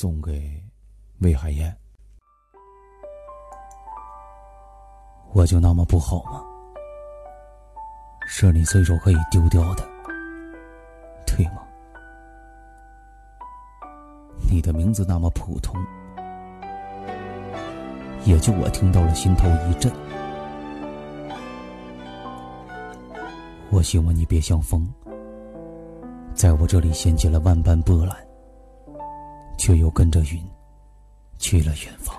送给魏海燕。我就那么不好吗？是你随手可以丢掉的，对吗？你的名字那么普通，也就我听到了心头一震。我希望你别像风，在我这里掀起了万般波澜，却又跟着云去了远方。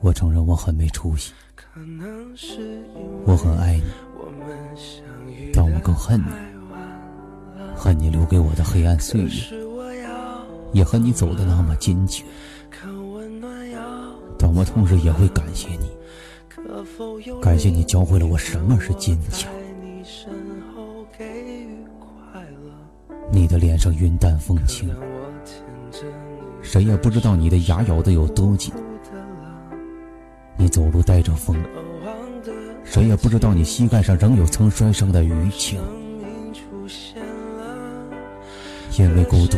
我承认我很没出息，我很爱你，但我更恨你，恨你留给我的黑暗岁月，也恨你走的那么坚决。但我同时也会感谢你。感谢你教会了我什么是坚强。你的脸上云淡风轻，谁也不知道你的牙咬得有多紧。你走路带着风，谁也不知道你膝盖上仍有曾摔伤的淤青。因为孤独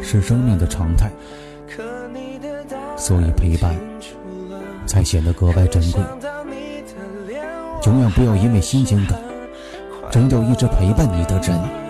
是生命的常态，所以陪伴。才显得格外珍贵。永远不要因为新鲜感扔掉一直陪伴你的人。